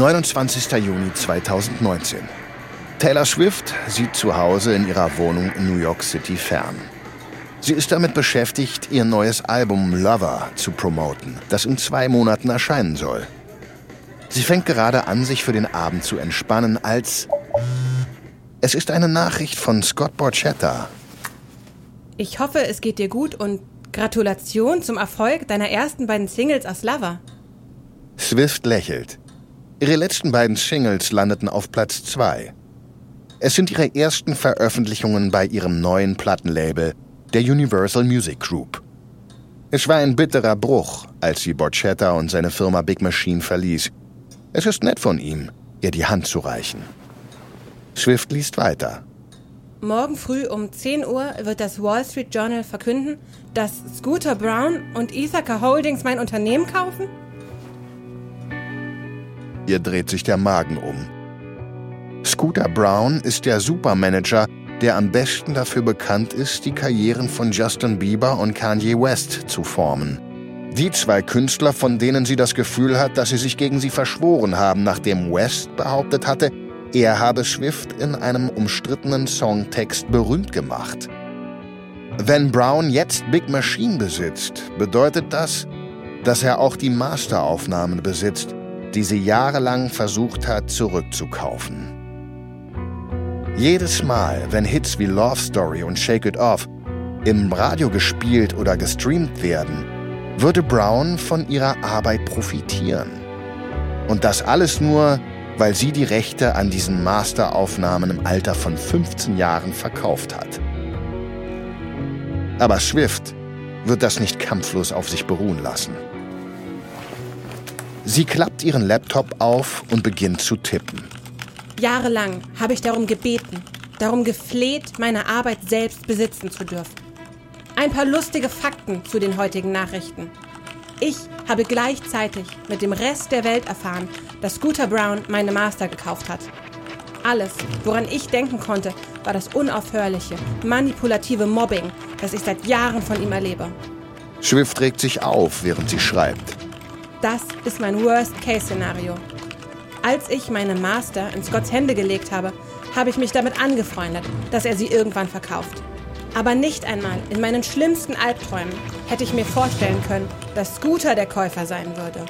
29. Juni 2019. Taylor Swift sieht zu Hause in ihrer Wohnung in New York City fern. Sie ist damit beschäftigt, ihr neues Album Lover zu promoten, das in zwei Monaten erscheinen soll. Sie fängt gerade an, sich für den Abend zu entspannen, als es ist eine Nachricht von Scott Borchetta. Ich hoffe, es geht dir gut und Gratulation zum Erfolg deiner ersten beiden Singles aus Lover. Swift lächelt. Ihre letzten beiden Singles landeten auf Platz 2. Es sind ihre ersten Veröffentlichungen bei ihrem neuen Plattenlabel, der Universal Music Group. Es war ein bitterer Bruch, als sie Borchetta und seine Firma Big Machine verließ. Es ist nett von ihm, ihr die Hand zu reichen. Swift liest weiter. Morgen früh um 10 Uhr wird das Wall Street Journal verkünden, dass Scooter Brown und Ithaca Holdings mein Unternehmen kaufen? Ihr dreht sich der Magen um. Scooter Brown ist der Supermanager, der am besten dafür bekannt ist, die Karrieren von Justin Bieber und Kanye West zu formen. Die zwei Künstler, von denen sie das Gefühl hat, dass sie sich gegen sie verschworen haben, nachdem West behauptet hatte, er habe Swift in einem umstrittenen Songtext berühmt gemacht. Wenn Brown jetzt Big Machine besitzt, bedeutet das, dass er auch die Masteraufnahmen besitzt, die sie jahrelang versucht hat zurückzukaufen. Jedes Mal, wenn Hits wie Love Story und Shake It Off im Radio gespielt oder gestreamt werden, würde Brown von ihrer Arbeit profitieren. Und das alles nur, weil sie die Rechte an diesen Masteraufnahmen im Alter von 15 Jahren verkauft hat. Aber Swift wird das nicht kampflos auf sich beruhen lassen. Sie klappt ihren Laptop auf und beginnt zu tippen. Jahrelang habe ich darum gebeten, darum gefleht, meine Arbeit selbst besitzen zu dürfen. Ein paar lustige Fakten zu den heutigen Nachrichten. Ich habe gleichzeitig mit dem Rest der Welt erfahren, dass Scooter Brown meine Master gekauft hat. Alles, woran ich denken konnte, war das unaufhörliche, manipulative Mobbing, das ich seit Jahren von ihm erlebe. Swift regt sich auf, während sie schreibt. Das ist mein Worst-Case-Szenario. Als ich meine Master in Scotts Hände gelegt habe, habe ich mich damit angefreundet, dass er sie irgendwann verkauft. Aber nicht einmal in meinen schlimmsten Albträumen hätte ich mir vorstellen können, dass Scooter der Käufer sein würde.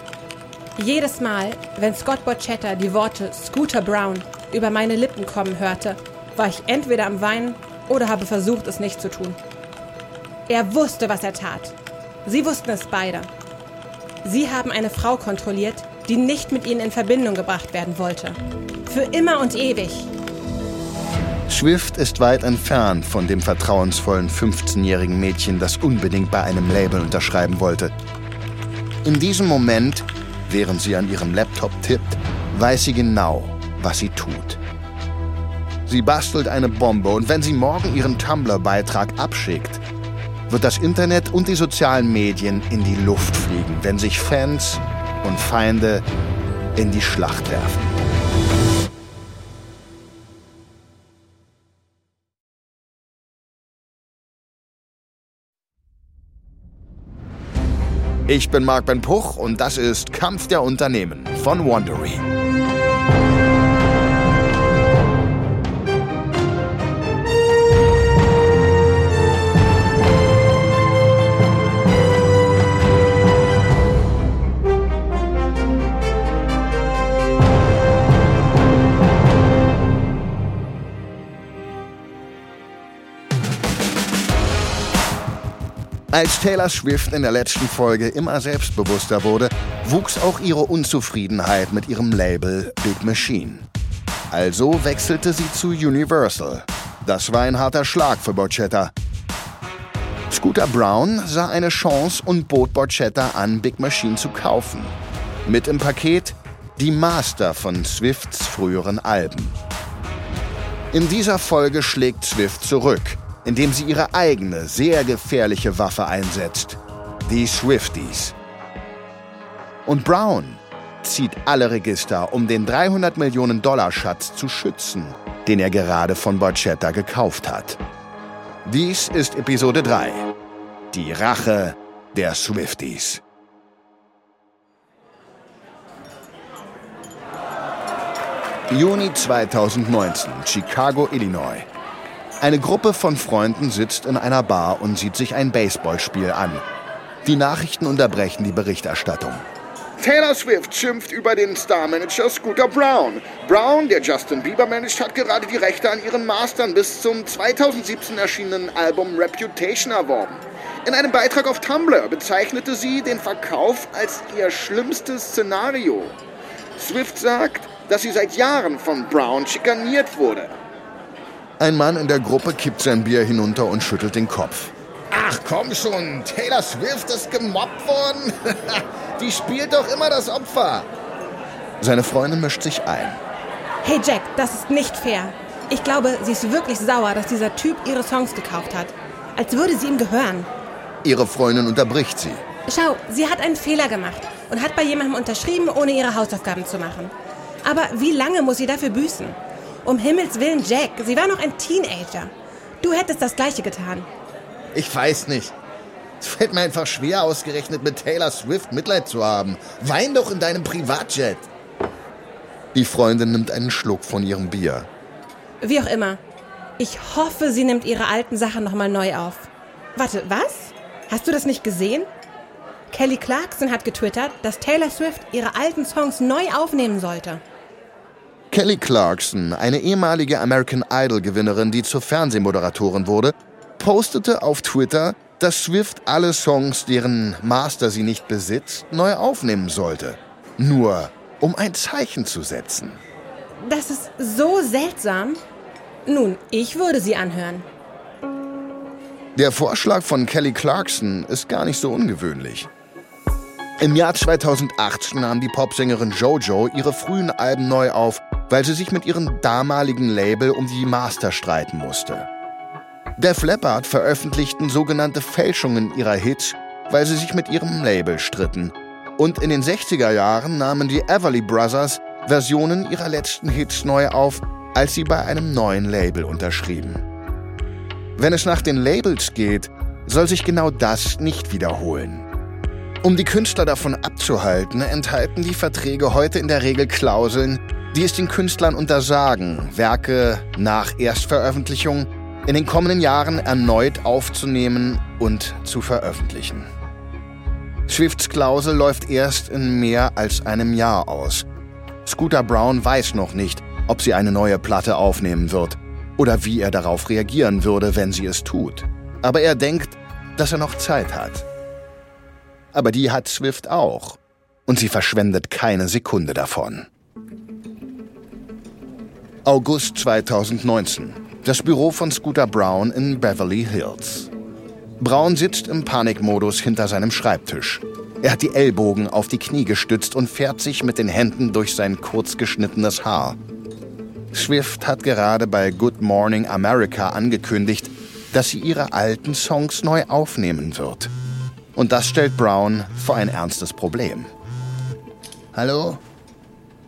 Jedes Mal, wenn Scott Borchetta die Worte Scooter Brown über meine Lippen kommen hörte, war ich entweder am Weinen oder habe versucht, es nicht zu tun. Er wusste, was er tat. Sie wussten es beide. Sie haben eine Frau kontrolliert, die nicht mit ihnen in Verbindung gebracht werden wollte. Für immer und ewig. Swift ist weit entfernt von dem vertrauensvollen 15-jährigen Mädchen, das unbedingt bei einem Label unterschreiben wollte. In diesem Moment, während sie an ihrem Laptop tippt, weiß sie genau, was sie tut. Sie bastelt eine Bombe und wenn sie morgen ihren Tumblr-Beitrag abschickt, wird das Internet und die sozialen Medien in die Luft fliegen, wenn sich Fans und Feinde in die Schlacht werfen. Ich bin Marc Ben Puch und das ist Kampf der Unternehmen von Wandery. Als Taylor Swift in der letzten Folge immer selbstbewusster wurde, wuchs auch ihre Unzufriedenheit mit ihrem Label Big Machine. Also wechselte sie zu Universal. Das war ein harter Schlag für Borchetta. Scooter Brown sah eine Chance und bot Borchetta an, Big Machine zu kaufen. Mit im Paket die Master von Swifts früheren Alben. In dieser Folge schlägt Swift zurück – indem sie ihre eigene, sehr gefährliche Waffe einsetzt, die Swifties. Und Brown zieht alle Register, um den 300 Millionen Dollar Schatz zu schützen, den er gerade von Borchetta gekauft hat. Dies ist Episode 3. Die Rache der Swifties. Juni 2019, Chicago, Illinois. Eine Gruppe von Freunden sitzt in einer Bar und sieht sich ein Baseballspiel an. Die Nachrichten unterbrechen die Berichterstattung. Taylor Swift schimpft über den Starmanager Scooter Brown. Brown, der Justin Bieber managt, hat gerade die Rechte an ihren Mastern bis zum 2017 erschienenen Album Reputation erworben. In einem Beitrag auf Tumblr bezeichnete sie den Verkauf als ihr schlimmstes Szenario. Swift sagt, dass sie seit Jahren von Brown schikaniert wurde. Ein Mann in der Gruppe kippt sein Bier hinunter und schüttelt den Kopf. Ach komm schon, Taylor Swift ist gemobbt worden. Die spielt doch immer das Opfer. Seine Freundin mischt sich ein. Hey Jack, das ist nicht fair. Ich glaube, sie ist wirklich sauer, dass dieser Typ ihre Songs gekauft hat. Als würde sie ihm gehören. Ihre Freundin unterbricht sie. Schau, sie hat einen Fehler gemacht und hat bei jemandem unterschrieben, ohne ihre Hausaufgaben zu machen. Aber wie lange muss sie dafür büßen? Um Himmels Willen, Jack, sie war noch ein Teenager. Du hättest das Gleiche getan. Ich weiß nicht. Es fällt mir einfach schwer, ausgerechnet mit Taylor Swift Mitleid zu haben. Wein doch in deinem Privatjet. Die Freundin nimmt einen Schluck von ihrem Bier. Wie auch immer. Ich hoffe, sie nimmt ihre alten Sachen nochmal neu auf. Warte, was? Hast du das nicht gesehen? Kelly Clarkson hat getwittert, dass Taylor Swift ihre alten Songs neu aufnehmen sollte. Kelly Clarkson, eine ehemalige American Idol-Gewinnerin, die zur Fernsehmoderatorin wurde, postete auf Twitter, dass Swift alle Songs, deren Master sie nicht besitzt, neu aufnehmen sollte. Nur um ein Zeichen zu setzen. Das ist so seltsam. Nun, ich würde sie anhören. Der Vorschlag von Kelly Clarkson ist gar nicht so ungewöhnlich. Im Jahr 2008 nahm die Popsängerin JoJo ihre frühen Alben neu auf, weil sie sich mit ihrem damaligen Label um die Master streiten musste. Def Leppard veröffentlichten sogenannte Fälschungen ihrer Hits, weil sie sich mit ihrem Label stritten. Und in den 60er Jahren nahmen die Everly Brothers Versionen ihrer letzten Hits neu auf, als sie bei einem neuen Label unterschrieben. Wenn es nach den Labels geht, soll sich genau das nicht wiederholen. Um die Künstler davon abzuhalten, enthalten die Verträge heute in der Regel Klauseln, die es den Künstlern untersagen, Werke nach Erstveröffentlichung in den kommenden Jahren erneut aufzunehmen und zu veröffentlichen. Swifts Klausel läuft erst in mehr als einem Jahr aus. Scooter Brown weiß noch nicht, ob sie eine neue Platte aufnehmen wird oder wie er darauf reagieren würde, wenn sie es tut. Aber er denkt, dass er noch Zeit hat. Aber die hat Swift auch. Und sie verschwendet keine Sekunde davon. August 2019. Das Büro von Scooter Brown in Beverly Hills. Brown sitzt im Panikmodus hinter seinem Schreibtisch. Er hat die Ellbogen auf die Knie gestützt und fährt sich mit den Händen durch sein kurz geschnittenes Haar. Swift hat gerade bei Good Morning America angekündigt, dass sie ihre alten Songs neu aufnehmen wird. Und das stellt Brown vor ein ernstes Problem. Hallo?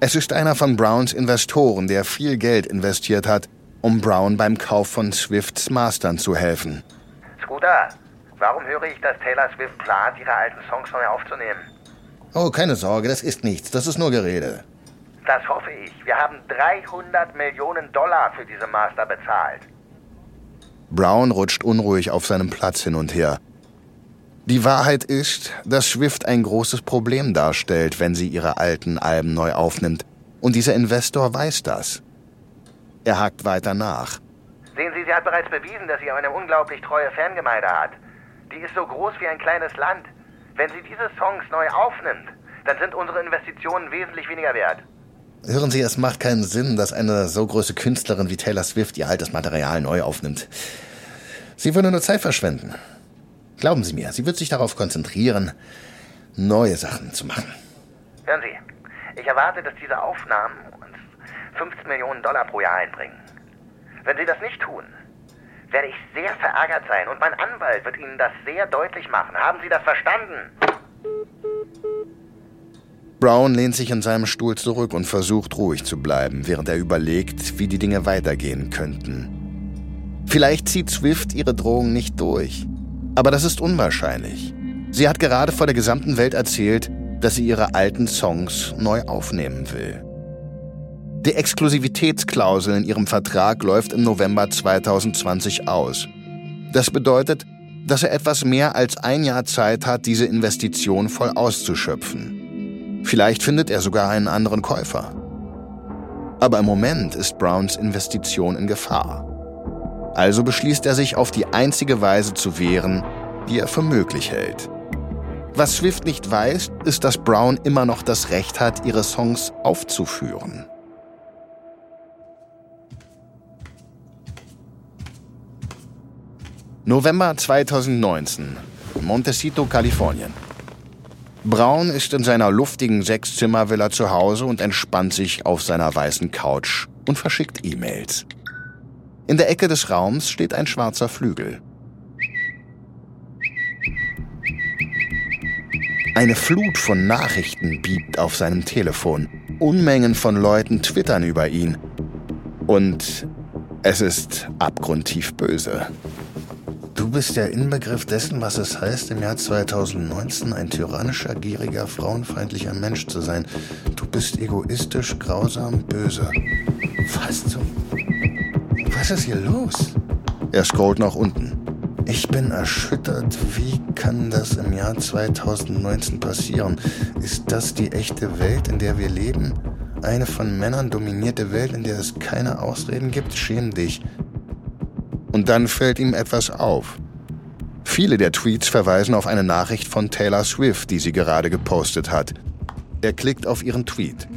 Es ist einer von Browns Investoren, der viel Geld investiert hat, um Brown beim Kauf von Swifts Mastern zu helfen. Scooter, warum höre ich, dass Taylor Swift plant, ihre alten Songs neu aufzunehmen? Oh, keine Sorge, das ist nichts. Das ist nur Gerede. Das hoffe ich. Wir haben 300 Millionen Dollar für diese Master bezahlt. Brown rutscht unruhig auf seinem Platz hin und her. Die Wahrheit ist, dass Swift ein großes Problem darstellt, wenn sie ihre alten Alben neu aufnimmt. Und dieser Investor weiß das. Er hakt weiter nach. Sehen Sie, sie hat bereits bewiesen, dass sie eine unglaublich treue Fangemeinde hat. Die ist so groß wie ein kleines Land. Wenn sie diese Songs neu aufnimmt, dann sind unsere Investitionen wesentlich weniger wert. Hören Sie, es macht keinen Sinn, dass eine so große Künstlerin wie Taylor Swift ihr altes Material neu aufnimmt. Sie würde nur Zeit verschwenden. Glauben Sie mir, sie wird sich darauf konzentrieren, neue Sachen zu machen. Hören Sie, ich erwarte, dass diese Aufnahmen uns 15 Millionen Dollar pro Jahr einbringen. Wenn Sie das nicht tun, werde ich sehr verärgert sein und mein Anwalt wird Ihnen das sehr deutlich machen. Haben Sie das verstanden? Brown lehnt sich in seinem Stuhl zurück und versucht ruhig zu bleiben, während er überlegt, wie die Dinge weitergehen könnten. Vielleicht zieht Swift ihre Drohung nicht durch. Aber das ist unwahrscheinlich. Sie hat gerade vor der gesamten Welt erzählt, dass sie ihre alten Songs neu aufnehmen will. Die Exklusivitätsklausel in ihrem Vertrag läuft im November 2020 aus. Das bedeutet, dass er etwas mehr als ein Jahr Zeit hat, diese Investition voll auszuschöpfen. Vielleicht findet er sogar einen anderen Käufer. Aber im Moment ist Browns Investition in Gefahr. Also beschließt er sich auf die einzige Weise zu wehren, die er für möglich hält. Was Swift nicht weiß, ist, dass Brown immer noch das Recht hat, ihre Songs aufzuführen. November 2019, Montecito, Kalifornien. Braun ist in seiner luftigen Sechszimmervilla zu Hause und entspannt sich auf seiner weißen Couch und verschickt E-Mails. In der Ecke des Raums steht ein schwarzer Flügel. Eine Flut von Nachrichten biebt auf seinem Telefon. Unmengen von Leuten twittern über ihn. Und es ist abgrundtief böse. Du bist der Inbegriff dessen, was es heißt, im Jahr 2019 ein tyrannischer, gieriger, frauenfeindlicher Mensch zu sein. Du bist egoistisch, grausam, böse. Was zum... Was ist hier los? Er scrollt nach unten. Ich bin erschüttert. Wie kann das im Jahr 2019 passieren? Ist das die echte Welt, in der wir leben? Eine von Männern dominierte Welt, in der es keine Ausreden gibt? Schäm dich. Und dann fällt ihm etwas auf. Viele der Tweets verweisen auf eine Nachricht von Taylor Swift, die sie gerade gepostet hat. Er klickt auf ihren Tweet.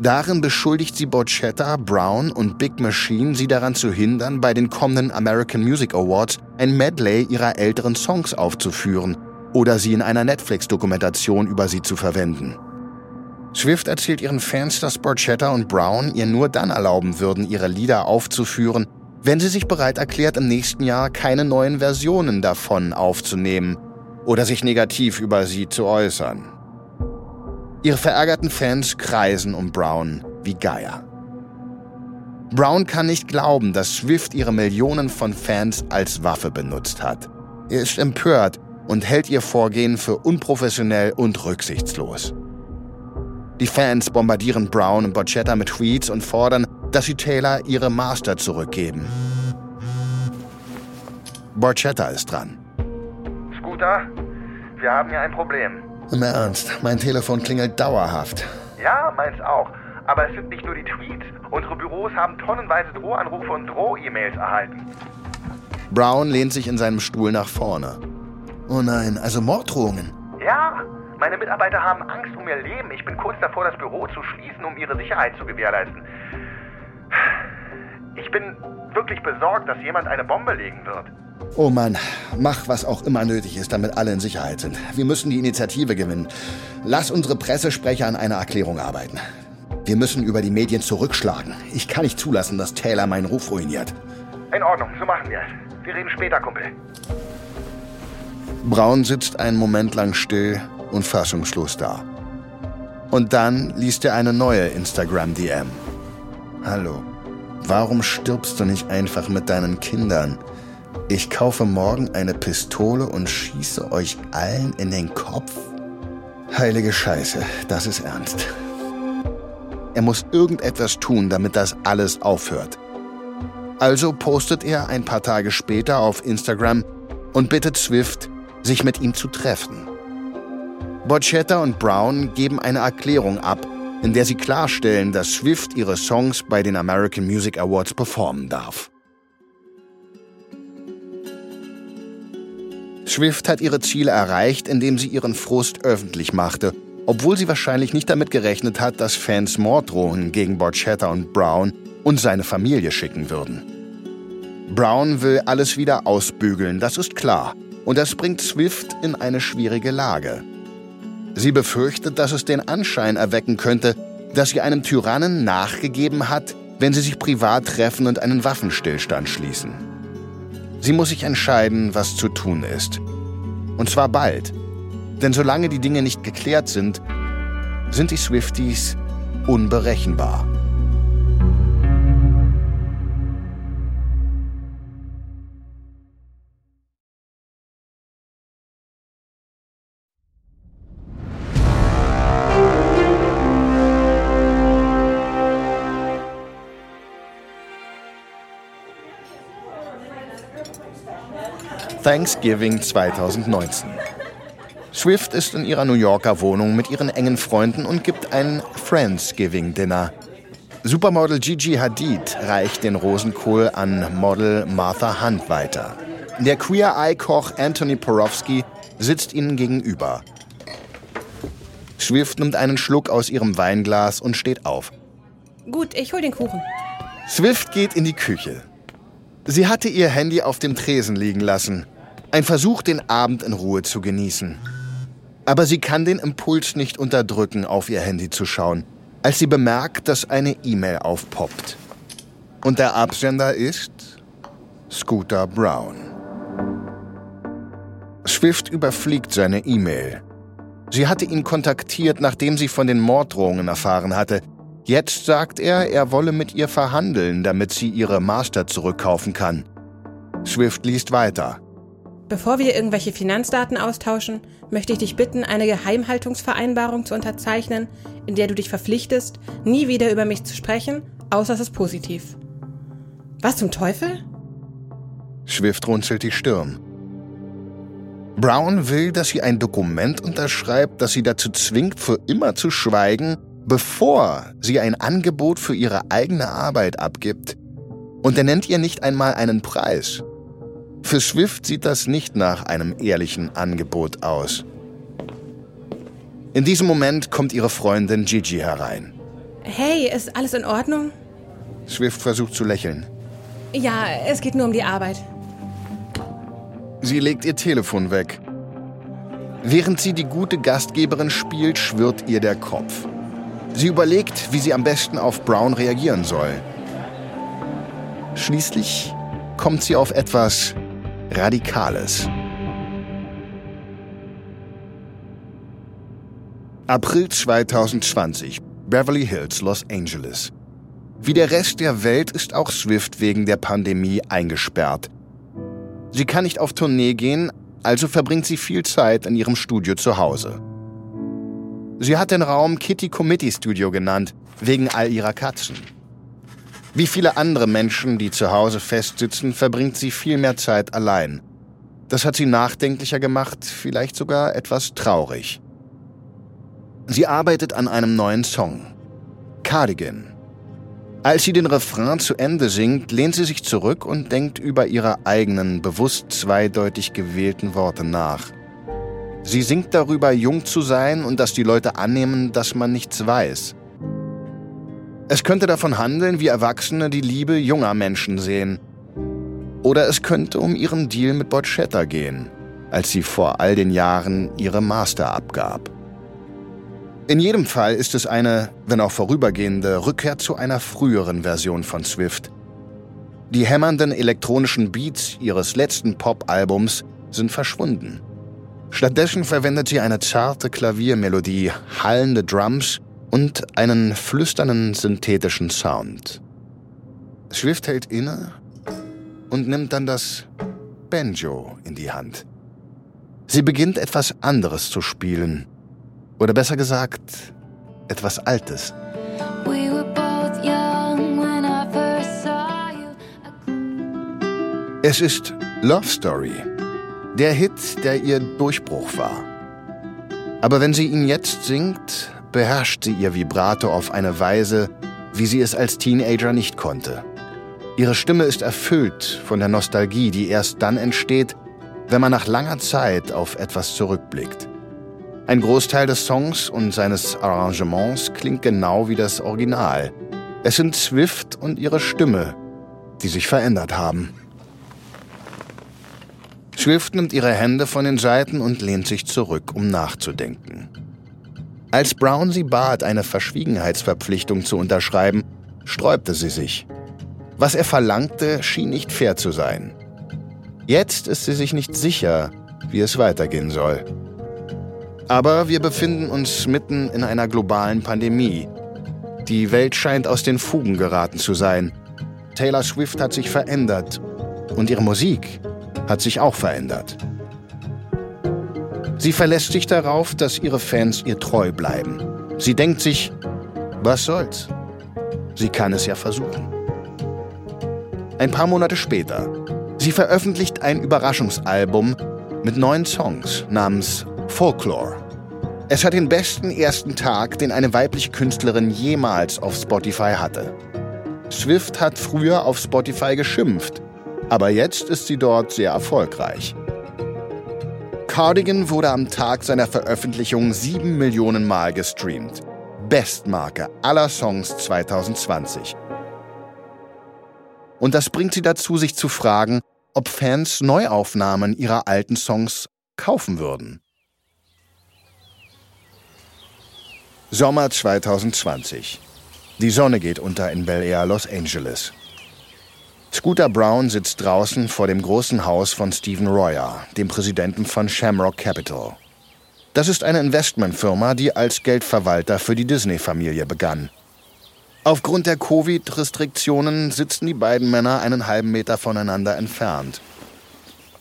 Darin beschuldigt sie Borchetta, Brown und Big Machine, sie daran zu hindern, bei den kommenden American Music Awards ein Medley ihrer älteren Songs aufzuführen oder sie in einer Netflix-Dokumentation über sie zu verwenden. Swift erzählt ihren Fans, dass Borchetta und Brown ihr nur dann erlauben würden, ihre Lieder aufzuführen, wenn sie sich bereit erklärt, im nächsten Jahr keine neuen Versionen davon aufzunehmen oder sich negativ über sie zu äußern. Ihre verärgerten Fans kreisen um Brown wie Geier. Brown kann nicht glauben, dass Swift ihre Millionen von Fans als Waffe benutzt hat. Er ist empört und hält ihr Vorgehen für unprofessionell und rücksichtslos. Die Fans bombardieren Brown und Bocchetta mit Tweets und fordern, dass sie Taylor ihre Master zurückgeben. Borchetta ist dran. Scooter, wir haben hier ein Problem. Im Ernst, mein Telefon klingelt dauerhaft. Ja, meins auch. Aber es sind nicht nur die Tweets. Unsere Büros haben tonnenweise Drohanrufe und Droh-E-Mails erhalten. Brown lehnt sich in seinem Stuhl nach vorne. Oh nein, also Morddrohungen. Ja, meine Mitarbeiter haben Angst um ihr Leben. Ich bin kurz davor, das Büro zu schließen, um ihre Sicherheit zu gewährleisten. Ich bin wirklich besorgt, dass jemand eine Bombe legen wird. Oh Mann, mach was auch immer nötig ist, damit alle in Sicherheit sind. Wir müssen die Initiative gewinnen. Lass unsere Pressesprecher an einer Erklärung arbeiten. Wir müssen über die Medien zurückschlagen. Ich kann nicht zulassen, dass Taylor meinen Ruf ruiniert. In Ordnung, so machen wir es. Wir reden später, Kumpel. Braun sitzt einen Moment lang still und fassungslos da. Und dann liest er eine neue Instagram-DM. Hallo, warum stirbst du nicht einfach mit deinen Kindern? Ich kaufe morgen eine Pistole und schieße euch allen in den Kopf? Heilige Scheiße, das ist ernst. Er muss irgendetwas tun, damit das alles aufhört. Also postet er ein paar Tage später auf Instagram und bittet Swift, sich mit ihm zu treffen. Borchetta und Brown geben eine Erklärung ab, in der sie klarstellen, dass Swift ihre Songs bei den American Music Awards performen darf. Swift hat ihre Ziele erreicht, indem sie ihren Frust öffentlich machte, obwohl sie wahrscheinlich nicht damit gerechnet hat, dass Fans Morddrohungen gegen Borchetta und Brown und seine Familie schicken würden. Brown will alles wieder ausbügeln, das ist klar, und das bringt Swift in eine schwierige Lage. Sie befürchtet, dass es den Anschein erwecken könnte, dass sie einem Tyrannen nachgegeben hat, wenn sie sich privat treffen und einen Waffenstillstand schließen. Sie muss sich entscheiden, was zu tun ist. Und zwar bald. Denn solange die Dinge nicht geklärt sind, sind die Swifties unberechenbar. Thanksgiving 2019. Swift ist in ihrer New Yorker Wohnung mit ihren engen Freunden und gibt ein Friendsgiving-Dinner. Supermodel Gigi Hadid reicht den Rosenkohl an Model Martha Hunt weiter. Der Queer-Eye-Koch Anthony Porowski sitzt ihnen gegenüber. Swift nimmt einen Schluck aus ihrem Weinglas und steht auf. Gut, ich hol den Kuchen. Swift geht in die Küche. Sie hatte ihr Handy auf dem Tresen liegen lassen. Ein Versuch, den Abend in Ruhe zu genießen. Aber sie kann den Impuls nicht unterdrücken, auf ihr Handy zu schauen, als sie bemerkt, dass eine E-Mail aufpoppt. Und der Absender ist Scooter Brown. Swift überfliegt seine E-Mail. Sie hatte ihn kontaktiert, nachdem sie von den Morddrohungen erfahren hatte. Jetzt sagt er, er wolle mit ihr verhandeln, damit sie ihre Master zurückkaufen kann. Swift liest weiter. Bevor wir irgendwelche Finanzdaten austauschen, möchte ich dich bitten, eine Geheimhaltungsvereinbarung zu unterzeichnen, in der du dich verpflichtest, nie wieder über mich zu sprechen, außer es ist positiv. Was zum Teufel? Swift runzelt die Stirn. Brown will, dass sie ein Dokument unterschreibt, das sie dazu zwingt, für immer zu schweigen, bevor sie ein Angebot für ihre eigene Arbeit abgibt. Und er nennt ihr nicht einmal einen Preis. Für Swift sieht das nicht nach einem ehrlichen Angebot aus. In diesem Moment kommt ihre Freundin Gigi herein. Hey, ist alles in Ordnung? Swift versucht zu lächeln. Ja, es geht nur um die Arbeit. Sie legt ihr Telefon weg. Während sie die gute Gastgeberin spielt, schwirrt ihr der Kopf. Sie überlegt, wie sie am besten auf Brown reagieren soll. Schließlich kommt sie auf etwas Radikales. April 2020, Beverly Hills, Los Angeles. Wie der Rest der Welt ist auch Swift wegen der Pandemie eingesperrt. Sie kann nicht auf Tournee gehen, also verbringt sie viel Zeit in ihrem Studio zu Hause. Sie hat den Raum Kitty Committee Studio genannt, wegen all ihrer Katzen. Wie viele andere Menschen, die zu Hause festsitzen, verbringt sie viel mehr Zeit allein. Das hat sie nachdenklicher gemacht, vielleicht sogar etwas traurig. Sie arbeitet an einem neuen Song. Cardigan. Als sie den Refrain zu Ende singt, lehnt sie sich zurück und denkt über ihre eigenen, bewusst zweideutig gewählten Worte nach. Sie singt darüber, jung zu sein und dass die Leute annehmen, dass man nichts weiß. Es könnte davon handeln, wie Erwachsene die Liebe junger Menschen sehen. Oder es könnte um ihren Deal mit Borchetta gehen, als sie vor all den Jahren ihre Master abgab. In jedem Fall ist es eine, wenn auch vorübergehende, Rückkehr zu einer früheren Version von Swift. Die hämmernden elektronischen Beats ihres letzten Pop-Albums sind verschwunden. Stattdessen verwendet sie eine zarte Klaviermelodie, hallende Drums und einen flüsternden synthetischen Sound. Swift hält inne und nimmt dann das Banjo in die Hand. Sie beginnt etwas anderes zu spielen oder besser gesagt, etwas Altes. Es ist Love Story, der Hit, der ihr Durchbruch war. Aber wenn sie ihn jetzt singt, beherrscht sie ihr Vibrato auf eine Weise, wie sie es als Teenager nicht konnte. Ihre Stimme ist erfüllt von der Nostalgie, die erst dann entsteht, wenn man nach langer Zeit auf etwas zurückblickt. Ein Großteil des Songs und seines Arrangements klingt genau wie das Original. Es sind Swift und ihre Stimme, die sich verändert haben. Swift nimmt ihre Hände von den Seiten und lehnt sich zurück, um nachzudenken. Als Brown sie bat, eine Verschwiegenheitsverpflichtung zu unterschreiben, sträubte sie sich. Was er verlangte, schien nicht fair zu sein. Jetzt ist sie sich nicht sicher, wie es weitergehen soll. Aber wir befinden uns mitten in einer globalen Pandemie. Die Welt scheint aus den Fugen geraten zu sein. Taylor Swift hat sich verändert und ihre Musik hat sich auch verändert. Sie verlässt sich darauf, dass ihre Fans ihr treu bleiben. Sie denkt sich, was soll's? Sie kann es ja versuchen. Ein paar Monate später. Sie veröffentlicht ein Überraschungsalbum mit neun Songs namens Folklore. Es hat den besten ersten Tag, den eine weibliche Künstlerin jemals auf Spotify hatte. Swift hat früher auf Spotify geschimpft, aber jetzt ist sie dort sehr erfolgreich. Cardigan wurde am Tag seiner Veröffentlichung sieben Millionen Mal gestreamt. Bestmarke aller Songs 2020. Und das bringt sie dazu, sich zu fragen, ob Fans Neuaufnahmen ihrer alten Songs kaufen würden. Sommer 2020. Die Sonne geht unter in Bel Air, Los Angeles. Scooter Brown sitzt draußen vor dem großen Haus von Stephen Royer, dem Präsidenten von Shamrock Capital. Das ist eine Investmentfirma, die als Geldverwalter für die Disney-Familie begann. Aufgrund der Covid-Restriktionen sitzen die beiden Männer einen halben Meter voneinander entfernt.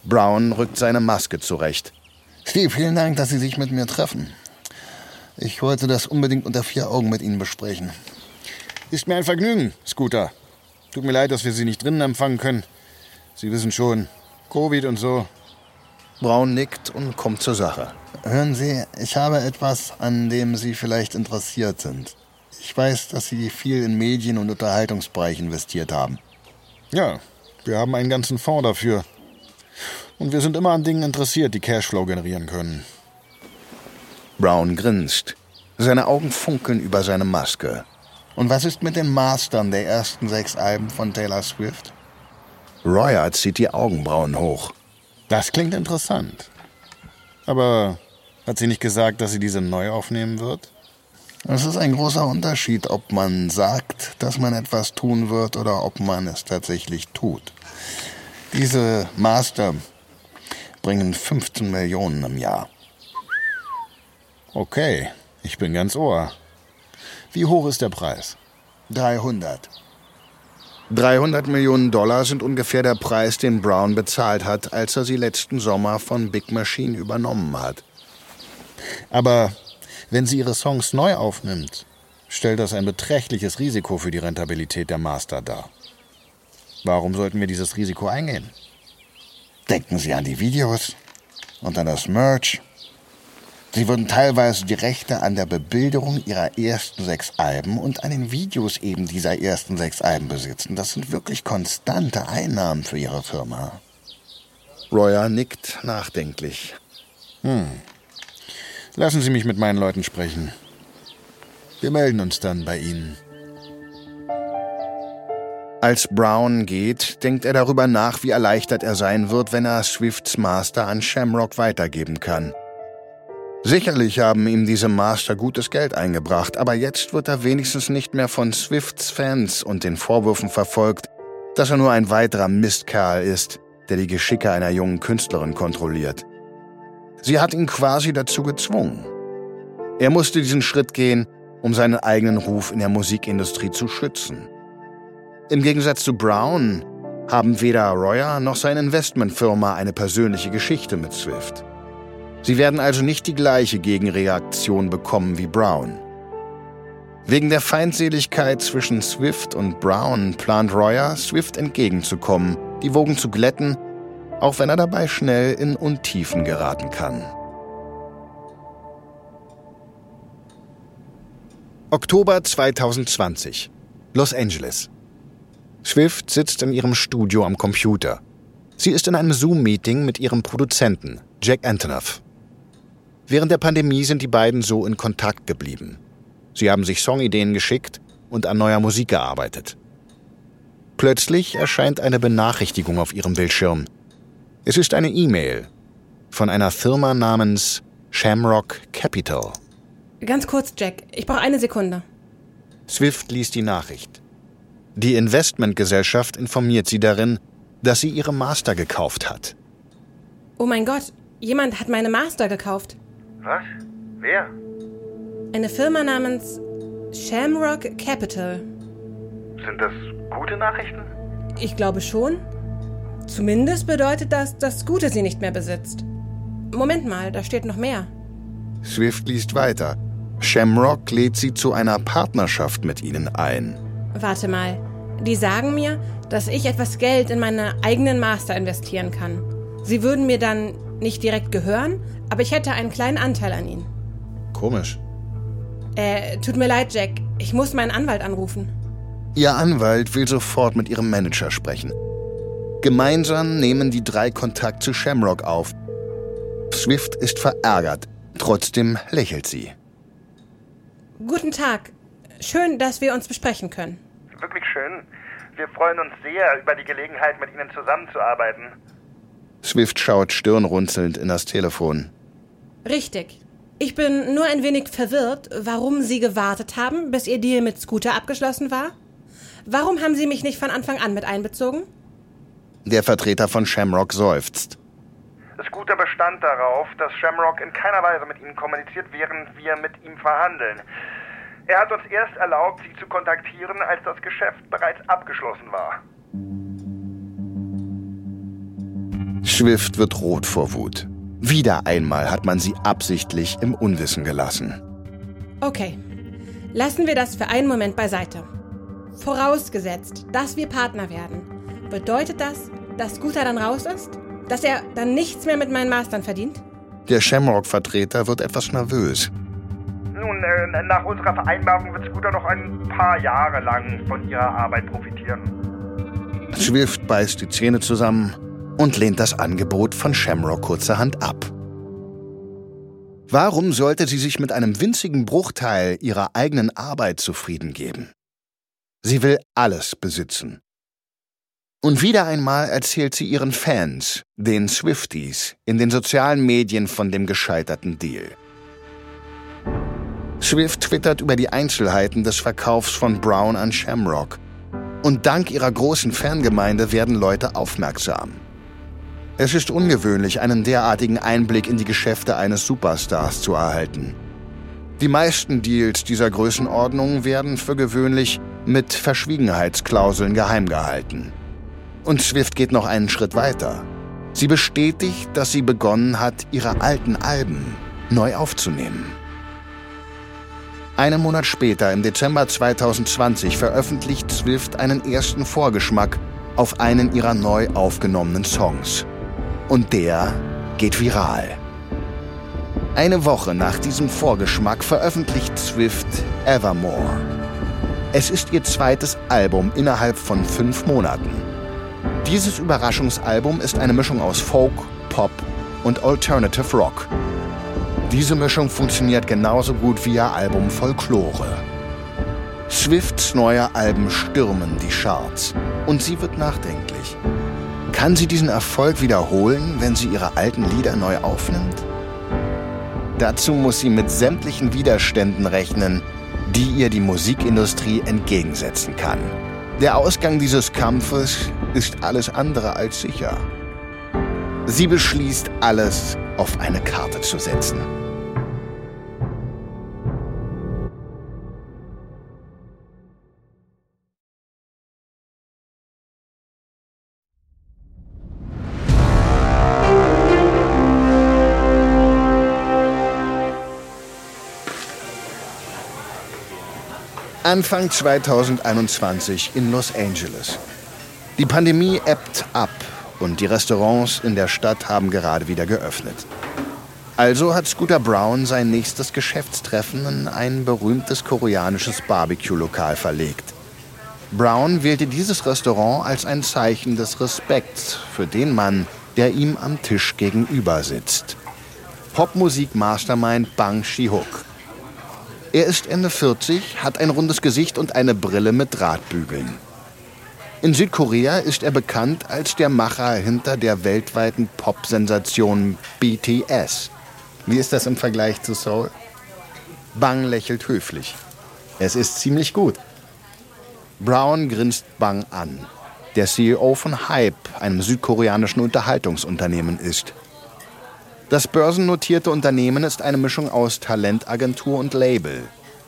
Brown rückt seine Maske zurecht. Steve, vielen Dank, dass Sie sich mit mir treffen. Ich wollte das unbedingt unter vier Augen mit Ihnen besprechen. Ist mir ein Vergnügen, Scooter. Tut mir leid, dass wir Sie nicht drinnen empfangen können. Sie wissen schon, Covid und so. Braun nickt und kommt zur Sache. Hören Sie, ich habe etwas, an dem Sie vielleicht interessiert sind. Ich weiß, dass Sie viel in Medien- und Unterhaltungsbereich investiert haben. Ja, wir haben einen ganzen Fonds dafür. Und wir sind immer an Dingen interessiert, die Cashflow generieren können. Brown grinst. Seine Augen funkeln über seine Maske. Und was ist mit den Mastern der ersten sechs Alben von Taylor Swift? Royer zieht die Augenbrauen hoch. Das klingt interessant. Aber hat sie nicht gesagt, dass sie diese neu aufnehmen wird? Es ist ein großer Unterschied, ob man sagt, dass man etwas tun wird oder ob man es tatsächlich tut. Diese Master bringen 15 Millionen im Jahr. Okay, ich bin ganz ohr. Wie hoch ist der Preis? 300. 300 Millionen Dollar sind ungefähr der Preis, den Brown bezahlt hat, als er sie letzten Sommer von Big Machine übernommen hat. Aber wenn sie ihre Songs neu aufnimmt, stellt das ein beträchtliches Risiko für die Rentabilität der Master dar. Warum sollten wir dieses Risiko eingehen? Denken Sie an die Videos und an das Merch Sie würden teilweise die Rechte an der Bebilderung ihrer ersten sechs Alben und an den Videos eben dieser ersten sechs Alben besitzen. Das sind wirklich konstante Einnahmen für ihre Firma. Royer nickt nachdenklich. Hm. Lassen Sie mich mit meinen Leuten sprechen. Wir melden uns dann bei Ihnen. Als Brown geht, denkt er darüber nach, wie erleichtert er sein wird, wenn er Swifts Master an Shamrock weitergeben kann. Sicherlich haben ihm diese Master gutes Geld eingebracht, aber jetzt wird er wenigstens nicht mehr von Swifts Fans und den Vorwürfen verfolgt, dass er nur ein weiterer Mistkerl ist, der die Geschicke einer jungen Künstlerin kontrolliert. Sie hat ihn quasi dazu gezwungen. Er musste diesen Schritt gehen, um seinen eigenen Ruf in der Musikindustrie zu schützen. Im Gegensatz zu Brown haben weder Royer noch seine Investmentfirma eine persönliche Geschichte mit Swift. Sie werden also nicht die gleiche Gegenreaktion bekommen wie Brown. Wegen der Feindseligkeit zwischen Swift und Brown plant Royer, Swift entgegenzukommen, die Wogen zu glätten, auch wenn er dabei schnell in Untiefen geraten kann. Oktober 2020. Los Angeles. Swift sitzt in ihrem Studio am Computer. Sie ist in einem Zoom-Meeting mit ihrem Produzenten, Jack Antonoff. Während der Pandemie sind die beiden so in Kontakt geblieben. Sie haben sich Songideen geschickt und an neuer Musik gearbeitet. Plötzlich erscheint eine Benachrichtigung auf ihrem Bildschirm. Es ist eine E-Mail von einer Firma namens Shamrock Capital. Ganz kurz, Jack. Ich brauche eine Sekunde. Swift liest die Nachricht. Die Investmentgesellschaft informiert sie darin, dass sie ihre Master gekauft hat. Oh mein Gott, jemand hat meine Master gekauft. Was? Wer? Eine Firma namens Shamrock Capital. Sind das gute Nachrichten? Ich glaube schon. Zumindest bedeutet das, dass Gute sie nicht mehr besitzt. Moment mal, da steht noch mehr. Swift liest weiter. Shamrock lädt sie zu einer Partnerschaft mit ihnen ein. Warte mal. Die sagen mir, dass ich etwas Geld in meine eigenen Master investieren kann. Sie würden mir dann nicht direkt gehören, aber ich hätte einen kleinen Anteil an ihnen. Komisch. Äh, tut mir leid, Jack. Ich muss meinen Anwalt anrufen. Ihr Anwalt will sofort mit ihrem Manager sprechen. Gemeinsam nehmen die drei Kontakt zu Shamrock auf. Swift ist verärgert, trotzdem lächelt sie. Guten Tag. Schön, dass wir uns besprechen können. Wirklich schön. Wir freuen uns sehr über die Gelegenheit, mit Ihnen zusammenzuarbeiten. Swift schaut stirnrunzelnd in das Telefon. Richtig. Ich bin nur ein wenig verwirrt, warum Sie gewartet haben, bis Ihr Deal mit Scooter abgeschlossen war. Warum haben Sie mich nicht von Anfang an mit einbezogen? Der Vertreter von Shamrock seufzt. Scooter bestand darauf, dass Shamrock in keiner Weise mit Ihnen kommuniziert, während wir mit ihm verhandeln. Er hat uns erst erlaubt, Sie zu kontaktieren, als das Geschäft bereits abgeschlossen war. Swift wird rot vor Wut. Wieder einmal hat man sie absichtlich im Unwissen gelassen. Okay. Lassen wir das für einen Moment beiseite. Vorausgesetzt, dass wir Partner werden, bedeutet das, dass Scooter dann raus ist? Dass er dann nichts mehr mit meinen Mastern verdient? Der Shamrock-Vertreter wird etwas nervös. Nun, äh, nach unserer Vereinbarung wird Scooter noch ein paar Jahre lang von Ihrer Arbeit profitieren. Swift beißt die Zähne zusammen und lehnt das Angebot von Shamrock kurzerhand ab. Warum sollte sie sich mit einem winzigen Bruchteil ihrer eigenen Arbeit zufrieden geben? Sie will alles besitzen. Und wieder einmal erzählt sie ihren Fans, den Swifties, in den sozialen Medien von dem gescheiterten Deal. Swift twittert über die Einzelheiten des Verkaufs von Brown an Shamrock. Und dank ihrer großen Fangemeinde werden Leute aufmerksam. Es ist ungewöhnlich, einen derartigen Einblick in die Geschäfte eines Superstars zu erhalten. Die meisten Deals dieser Größenordnung werden für gewöhnlich mit Verschwiegenheitsklauseln geheim gehalten. Und Swift geht noch einen Schritt weiter. Sie bestätigt, dass sie begonnen hat, ihre alten Alben neu aufzunehmen. Einen Monat später, im Dezember 2020, veröffentlicht Swift einen ersten Vorgeschmack auf einen ihrer neu aufgenommenen Songs. Und der geht viral. Eine Woche nach diesem Vorgeschmack veröffentlicht Swift Evermore. Es ist ihr zweites Album innerhalb von fünf Monaten. Dieses Überraschungsalbum ist eine Mischung aus Folk, Pop und Alternative Rock. Diese Mischung funktioniert genauso gut wie ihr Album Folklore. Swifts neue Alben stürmen die Charts und sie wird nachdenklich. Kann sie diesen Erfolg wiederholen, wenn sie ihre alten Lieder neu aufnimmt? Dazu muss sie mit sämtlichen Widerständen rechnen, die ihr die Musikindustrie entgegensetzen kann. Der Ausgang dieses Kampfes ist alles andere als sicher. Sie beschließt, alles auf eine Karte zu setzen. Anfang 2021 in Los Angeles. Die Pandemie ebbt ab und die Restaurants in der Stadt haben gerade wieder geöffnet. Also hat Scooter Brown sein nächstes Geschäftstreffen in ein berühmtes koreanisches Barbecue-Lokal verlegt. Brown wählte dieses Restaurant als ein Zeichen des Respekts für den Mann, der ihm am Tisch gegenüber sitzt. Popmusik-Mastermind Bang Shi-hook. Er ist Ende 40, hat ein rundes Gesicht und eine Brille mit Drahtbügeln. In Südkorea ist er bekannt als der Macher hinter der weltweiten Pop-Sensation BTS. Wie ist das im Vergleich zu Seoul? Bang lächelt höflich. Es ist ziemlich gut. Brown grinst Bang an, der CEO von Hype, einem südkoreanischen Unterhaltungsunternehmen ist. Das börsennotierte Unternehmen ist eine Mischung aus Talentagentur und Label.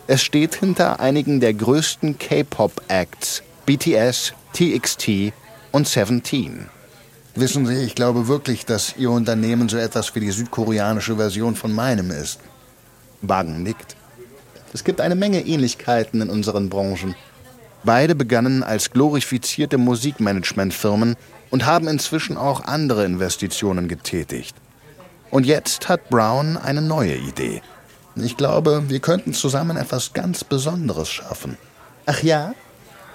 Es steht hinter einigen der größten K-Pop-Acts, BTS, TXT und Seventeen. Wissen Sie, ich glaube wirklich, dass Ihr Unternehmen so etwas wie die südkoreanische Version von meinem ist. Wagen nickt. Es gibt eine Menge Ähnlichkeiten in unseren Branchen. Beide begannen als glorifizierte Musikmanagementfirmen und haben inzwischen auch andere Investitionen getätigt. Und jetzt hat Brown eine neue Idee. Ich glaube, wir könnten zusammen etwas ganz Besonderes schaffen. Ach ja?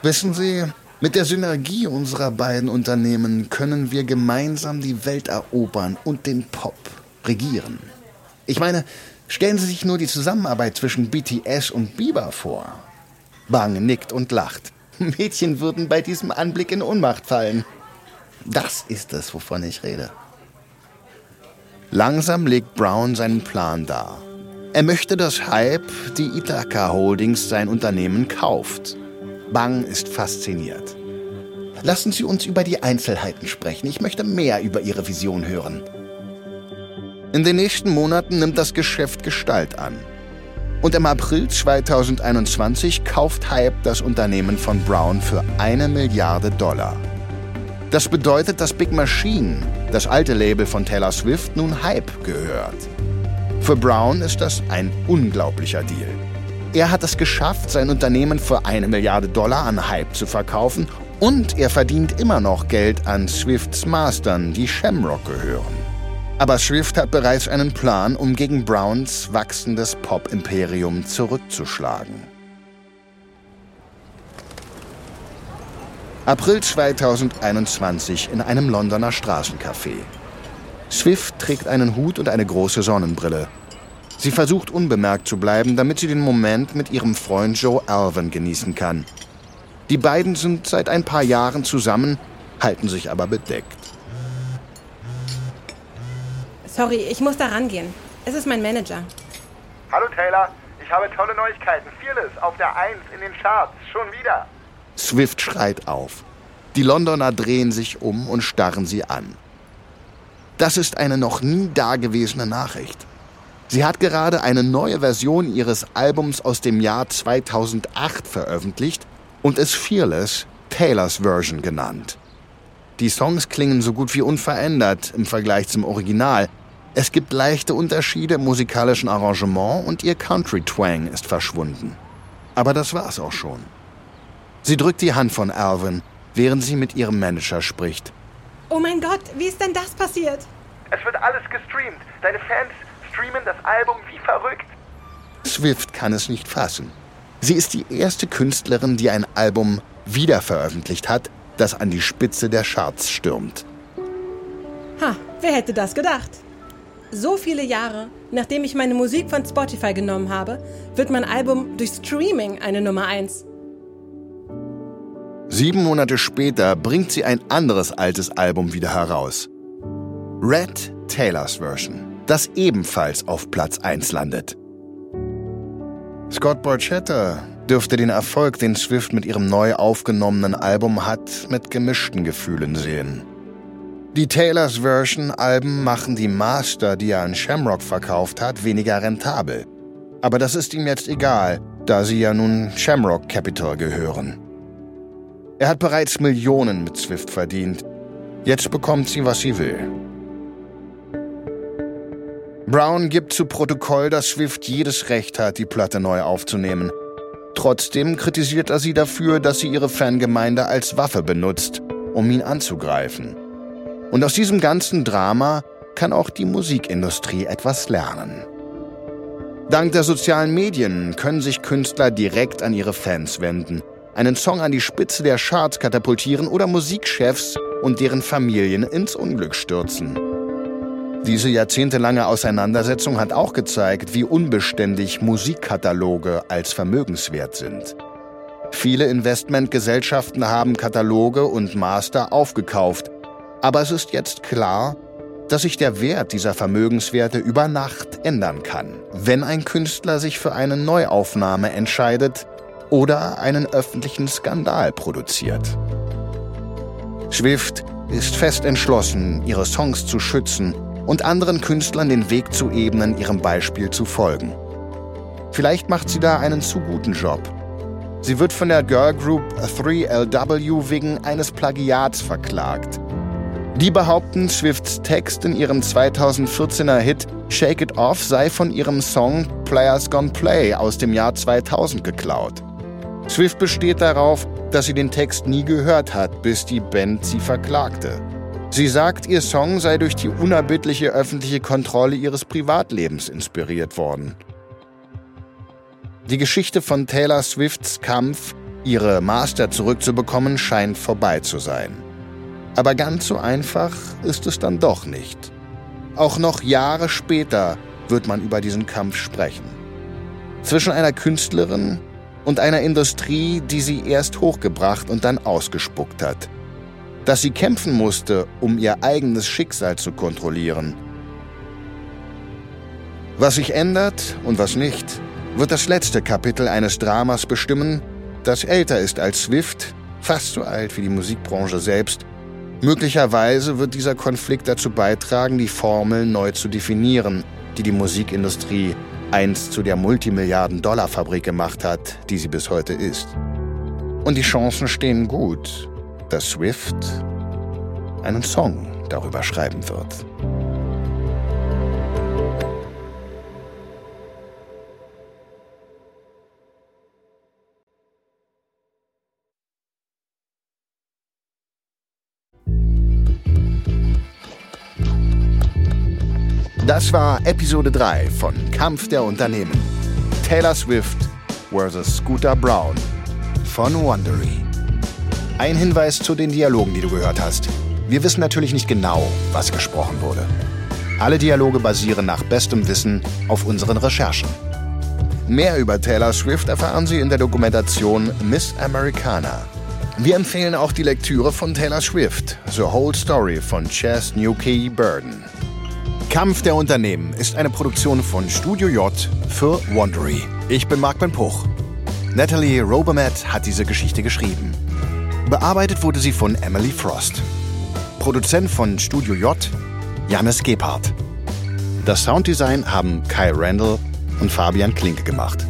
Wissen Sie, mit der Synergie unserer beiden Unternehmen können wir gemeinsam die Welt erobern und den Pop regieren. Ich meine, stellen Sie sich nur die Zusammenarbeit zwischen BTS und Bieber vor. Bang nickt und lacht. Mädchen würden bei diesem Anblick in Ohnmacht fallen. Das ist es, wovon ich rede. Langsam legt Brown seinen Plan dar. Er möchte, dass Hype, die Ithaka Holdings, sein Unternehmen kauft. Bang ist fasziniert. Lassen Sie uns über die Einzelheiten sprechen. Ich möchte mehr über Ihre Vision hören. In den nächsten Monaten nimmt das Geschäft Gestalt an. Und im April 2021 kauft Hype das Unternehmen von Brown für eine Milliarde Dollar. Das bedeutet, dass Big Machine, das alte Label von Taylor Swift, nun Hype gehört. Für Brown ist das ein unglaublicher Deal. Er hat es geschafft, sein Unternehmen für eine Milliarde Dollar an Hype zu verkaufen und er verdient immer noch Geld an Swifts Mastern, die Shamrock gehören. Aber Swift hat bereits einen Plan, um gegen Browns wachsendes Pop-Imperium zurückzuschlagen. April 2021 in einem Londoner Straßencafé. Swift trägt einen Hut und eine große Sonnenbrille. Sie versucht unbemerkt zu bleiben, damit sie den Moment mit ihrem Freund Joe Alvin genießen kann. Die beiden sind seit ein paar Jahren zusammen, halten sich aber bedeckt. Sorry, ich muss da rangehen. Es ist mein Manager. Hallo Taylor, ich habe tolle Neuigkeiten. Fearless auf der 1 in den Charts. Schon wieder. Swift schreit auf. Die Londoner drehen sich um und starren sie an. Das ist eine noch nie dagewesene Nachricht. Sie hat gerade eine neue Version ihres Albums aus dem Jahr 2008 veröffentlicht und es Fearless Taylors Version genannt. Die Songs klingen so gut wie unverändert im Vergleich zum Original. Es gibt leichte Unterschiede im musikalischen Arrangement und ihr Country-Twang ist verschwunden. Aber das war's auch schon. Sie drückt die Hand von Alvin, während sie mit ihrem Manager spricht. Oh mein Gott, wie ist denn das passiert? Es wird alles gestreamt. Deine Fans streamen das Album wie verrückt. Swift kann es nicht fassen. Sie ist die erste Künstlerin, die ein Album wiederveröffentlicht hat, das an die Spitze der Charts stürmt. Ha, wer hätte das gedacht? So viele Jahre, nachdem ich meine Musik von Spotify genommen habe, wird mein Album durch Streaming eine Nummer 1. Sieben Monate später bringt sie ein anderes altes Album wieder heraus. Red Taylors Version, das ebenfalls auf Platz 1 landet. Scott Borchetta dürfte den Erfolg, den Swift mit ihrem neu aufgenommenen Album hat, mit gemischten Gefühlen sehen. Die Taylors Version Alben machen die Master, die er an Shamrock verkauft hat, weniger rentabel. Aber das ist ihm jetzt egal, da sie ja nun Shamrock Capital gehören. Er hat bereits Millionen mit Swift verdient. Jetzt bekommt sie, was sie will. Brown gibt zu Protokoll, dass Swift jedes Recht hat, die Platte neu aufzunehmen. Trotzdem kritisiert er sie dafür, dass sie ihre Fangemeinde als Waffe benutzt, um ihn anzugreifen. Und aus diesem ganzen Drama kann auch die Musikindustrie etwas lernen. Dank der sozialen Medien können sich Künstler direkt an ihre Fans wenden einen Song an die Spitze der Charts katapultieren oder Musikchefs und deren Familien ins Unglück stürzen. Diese jahrzehntelange Auseinandersetzung hat auch gezeigt, wie unbeständig Musikkataloge als Vermögenswert sind. Viele Investmentgesellschaften haben Kataloge und Master aufgekauft, aber es ist jetzt klar, dass sich der Wert dieser Vermögenswerte über Nacht ändern kann, wenn ein Künstler sich für eine Neuaufnahme entscheidet, oder einen öffentlichen Skandal produziert. Swift ist fest entschlossen, ihre Songs zu schützen und anderen Künstlern den Weg zu ebnen, ihrem Beispiel zu folgen. Vielleicht macht sie da einen zu guten Job. Sie wird von der Girl Group 3LW wegen eines Plagiats verklagt. Die behaupten, Swifts Text in ihrem 2014er Hit Shake It Off sei von ihrem Song Players Gone Play aus dem Jahr 2000 geklaut. Swift besteht darauf, dass sie den Text nie gehört hat, bis die Band sie verklagte. Sie sagt, ihr Song sei durch die unerbittliche öffentliche Kontrolle ihres Privatlebens inspiriert worden. Die Geschichte von Taylor Swifts Kampf, ihre Master zurückzubekommen, scheint vorbei zu sein. Aber ganz so einfach ist es dann doch nicht. Auch noch Jahre später wird man über diesen Kampf sprechen. Zwischen einer Künstlerin und einer Industrie, die sie erst hochgebracht und dann ausgespuckt hat. Dass sie kämpfen musste, um ihr eigenes Schicksal zu kontrollieren. Was sich ändert und was nicht, wird das letzte Kapitel eines Dramas bestimmen, das älter ist als Swift, fast so alt wie die Musikbranche selbst. Möglicherweise wird dieser Konflikt dazu beitragen, die Formeln neu zu definieren, die die Musikindustrie einst zu der Multimilliarden-Dollar-Fabrik gemacht hat, die sie bis heute ist. Und die Chancen stehen gut, dass Swift einen Song darüber schreiben wird. Das war Episode 3 von Kampf der Unternehmen. Taylor Swift vs. Scooter Brown von Wondery. Ein Hinweis zu den Dialogen, die du gehört hast. Wir wissen natürlich nicht genau, was gesprochen wurde. Alle Dialoge basieren nach bestem Wissen auf unseren Recherchen. Mehr über Taylor Swift erfahren Sie in der Dokumentation Miss Americana. Wir empfehlen auch die Lektüre von Taylor Swift, The Whole Story von Chess Newkey Burden. Kampf der Unternehmen ist eine Produktion von Studio J für Wondery. Ich bin Marc Ben Puch. Natalie Robermatt hat diese Geschichte geschrieben. Bearbeitet wurde sie von Emily Frost. Produzent von Studio J, Jannis Gebhardt. Das Sounddesign haben Kai Randall und Fabian Klinke gemacht.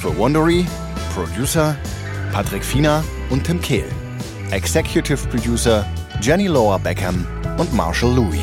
Für Wondery, Producer Patrick Fiener und Tim Kehl. Executive Producer Jenny Lower Beckham und Marshall Louis.